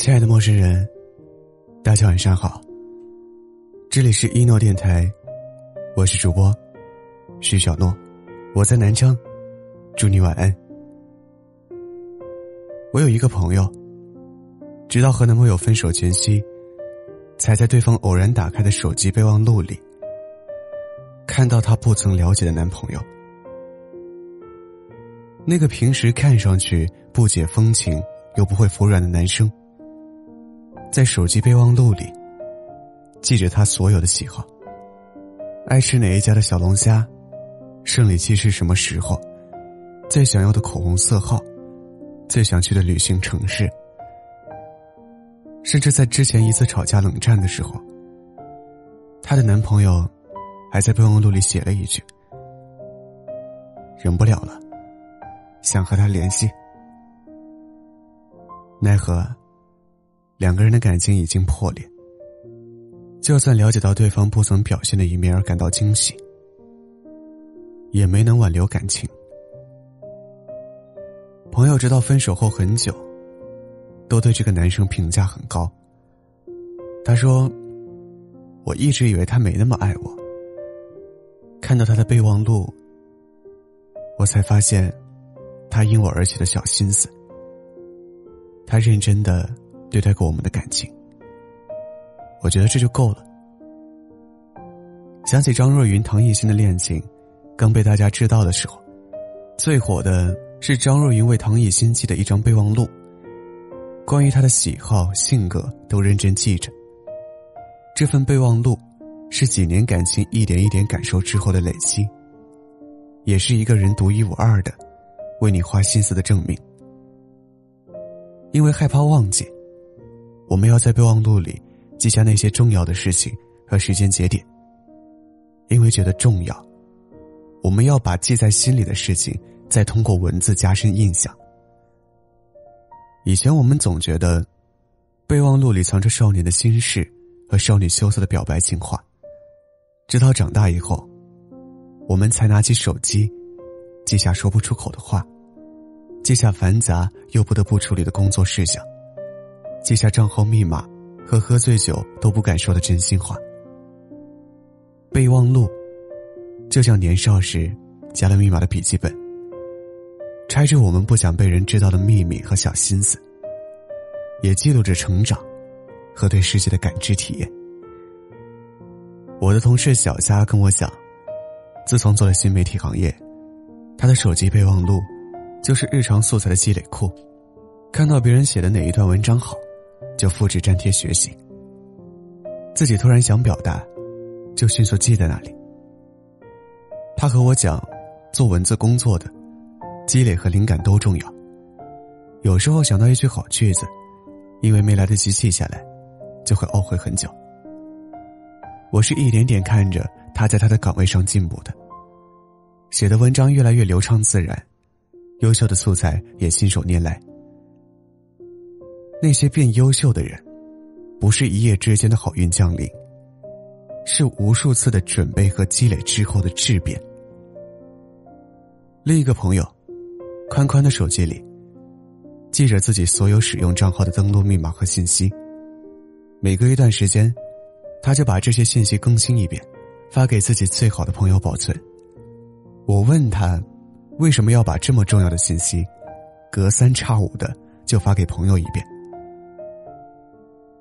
亲爱的陌生人，大家晚上好。这里是一诺电台，我是主播徐小诺，我在南昌，祝你晚安。我有一个朋友，直到和男朋友分手前夕，才在对方偶然打开的手机备忘录里，看到他不曾了解的男朋友。那个平时看上去不解风情又不会服软的男生，在手机备忘录里记着他所有的喜好：爱吃哪一家的小龙虾，生理期是什么时候，最想要的口红色号，最想去的旅行城市。甚至在之前一次吵架冷战的时候，她的男朋友还在备忘录里写了一句：“忍不了了。”想和他联系，奈何两个人的感情已经破裂。就算了解到对方不曾表现的一面而感到惊喜，也没能挽留感情。朋友直到分手后很久，都对这个男生评价很高。他说：“我一直以为他没那么爱我，看到他的备忘录，我才发现。”他因我而起的小心思，他认真的对待过我们的感情，我觉得这就够了。想起张若昀、唐艺昕的恋情，刚被大家知道的时候，最火的是张若昀为唐艺昕记的一张备忘录，关于他的喜好、性格都认真记着。这份备忘录，是几年感情一点一点感受之后的累积，也是一个人独一无二的。为你花心思的证明，因为害怕忘记，我们要在备忘录里记下那些重要的事情和时间节点。因为觉得重要，我们要把记在心里的事情再通过文字加深印象。以前我们总觉得，备忘录里藏着少年的心事和少女羞涩的表白情话，直到长大以后，我们才拿起手机。记下说不出口的话，记下繁杂又不得不处理的工作事项，记下账号密码和喝醉酒都不敢说的真心话。备忘录，就像年少时加了密码的笔记本，揣着我们不想被人知道的秘密和小心思，也记录着成长和对世界的感知体验。我的同事小佳跟我讲，自从做了新媒体行业。他的手机备忘录，就是日常素材的积累库。看到别人写的哪一段文章好，就复制粘贴学习。自己突然想表达，就迅速记在那里。他和我讲，做文字工作的，积累和灵感都重要。有时候想到一句好句子，因为没来得及记下来，就会懊悔很久。我是一点点看着他在他的岗位上进步的。写的文章越来越流畅自然，优秀的素材也信手拈来。那些变优秀的人，不是一夜之间的好运降临，是无数次的准备和积累之后的质变。另一个朋友，宽宽的手机里，记着自己所有使用账号的登录密码和信息。每隔一段时间，他就把这些信息更新一遍，发给自己最好的朋友保存。我问他，为什么要把这么重要的信息，隔三差五的就发给朋友一遍？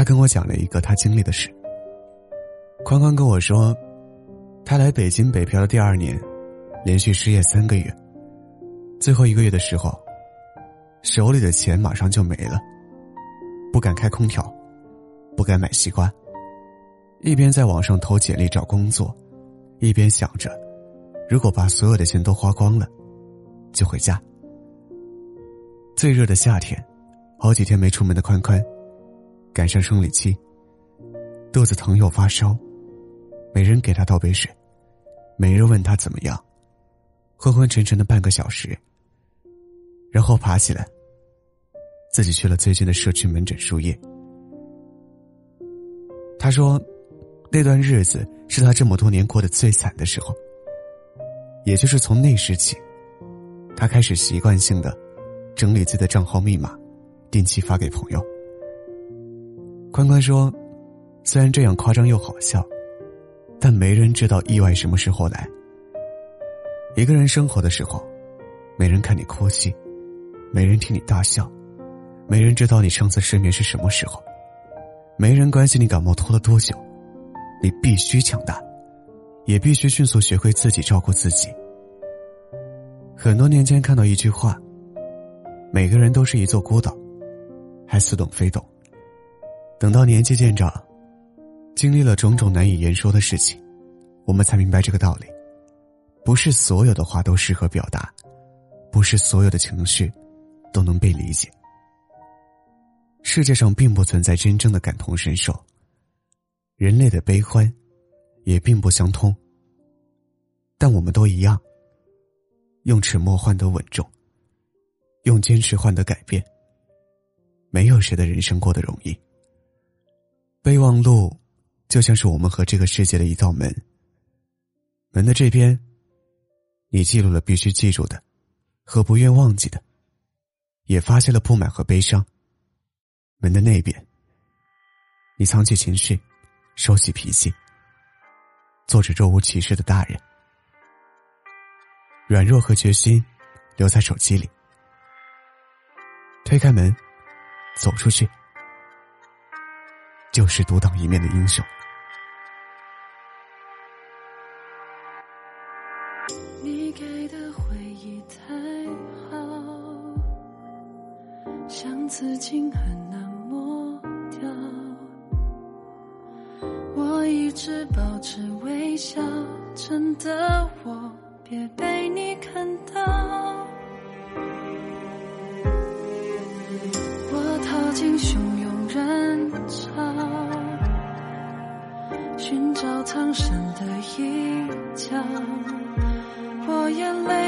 他跟我讲了一个他经历的事。宽宽跟我说，他来北京北漂的第二年，连续失业三个月，最后一个月的时候，手里的钱马上就没了，不敢开空调，不敢买西瓜，一边在网上投简历找工作，一边想着。如果把所有的钱都花光了，就回家。最热的夏天，好几天没出门的宽宽，赶上生理期，肚子疼又发烧，没人给他倒杯水，没人问他怎么样，昏昏沉沉的半个小时，然后爬起来，自己去了最近的社区门诊输液。他说，那段日子是他这么多年过得最惨的时候。也就是从那时起，他开始习惯性的整理自己的账号密码，定期发给朋友，关关说：“虽然这样夸张又好笑，但没人知道意外什么时候来。一个人生活的时候，没人看你哭泣，没人听你大笑，没人知道你上次失眠是什么时候，没人关心你感冒拖了多久。你必须强大，也必须迅速学会自己照顾自己。”很多年前看到一句话：“每个人都是一座孤岛，还似懂非懂。”等到年纪渐长，经历了种种难以言说的事情，我们才明白这个道理：不是所有的话都适合表达，不是所有的情绪都能被理解。世界上并不存在真正的感同身受，人类的悲欢也并不相通。但我们都一样，用沉默换得稳重，用坚持换得改变。没有谁的人生过得容易。备忘录，就像是我们和这个世界的一道门。门的这边，你记录了必须记住的，和不愿忘记的，也发现了不满和悲伤。门的那边，你藏起情绪，收起脾气，做着若无其事的大人。软弱和决心，留在手机里。推开门，走出去。就是独当一面的英雄。你给的回忆太好，像刺青很难抹掉。我一直保持微笑，真的我别被你看到。我逃进汹涌人潮。寻找苍生的一角，我眼泪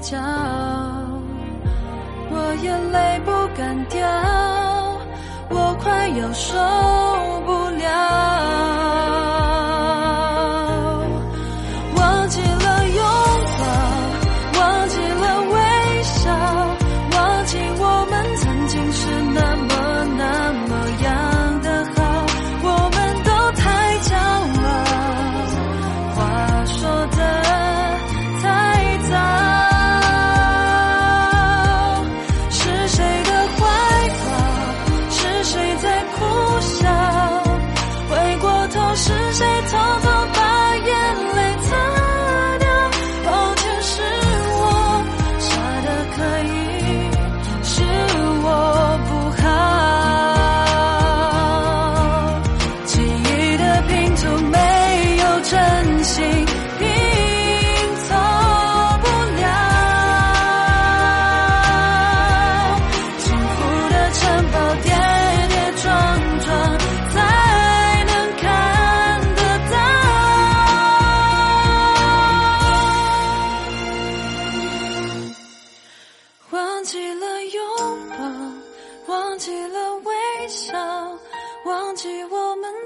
角。我眼泪不敢掉，我快要受不了。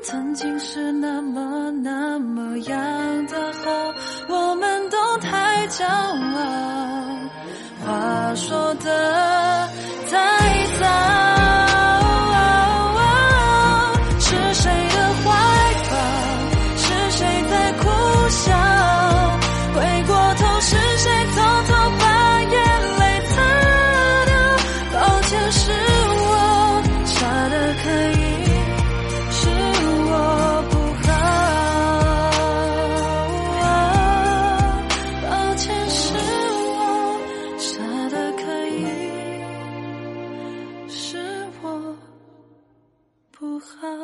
曾经是那么那么样的好，我们都太骄傲。话说的。是我不好。